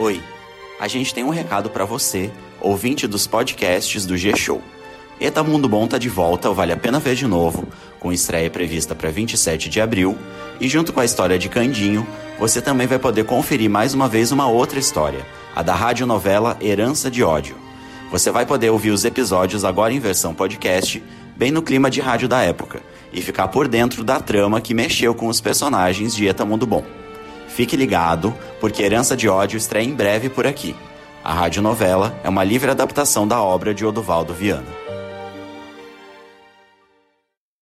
Oi, a gente tem um recado para você, ouvinte dos podcasts do G-Show. Eta Mundo Bom tá de volta, vale a pena ver de novo, com estreia prevista para 27 de abril, e junto com a história de Candinho, você também vai poder conferir mais uma vez uma outra história, a da radionovela Herança de Ódio. Você vai poder ouvir os episódios agora em versão podcast, bem no clima de rádio da época, e ficar por dentro da trama que mexeu com os personagens de Eta Mundo Bom. Fique ligado, porque Herança de Ódio estreia em breve por aqui. A radionovela é uma livre adaptação da obra de Odovaldo Viana.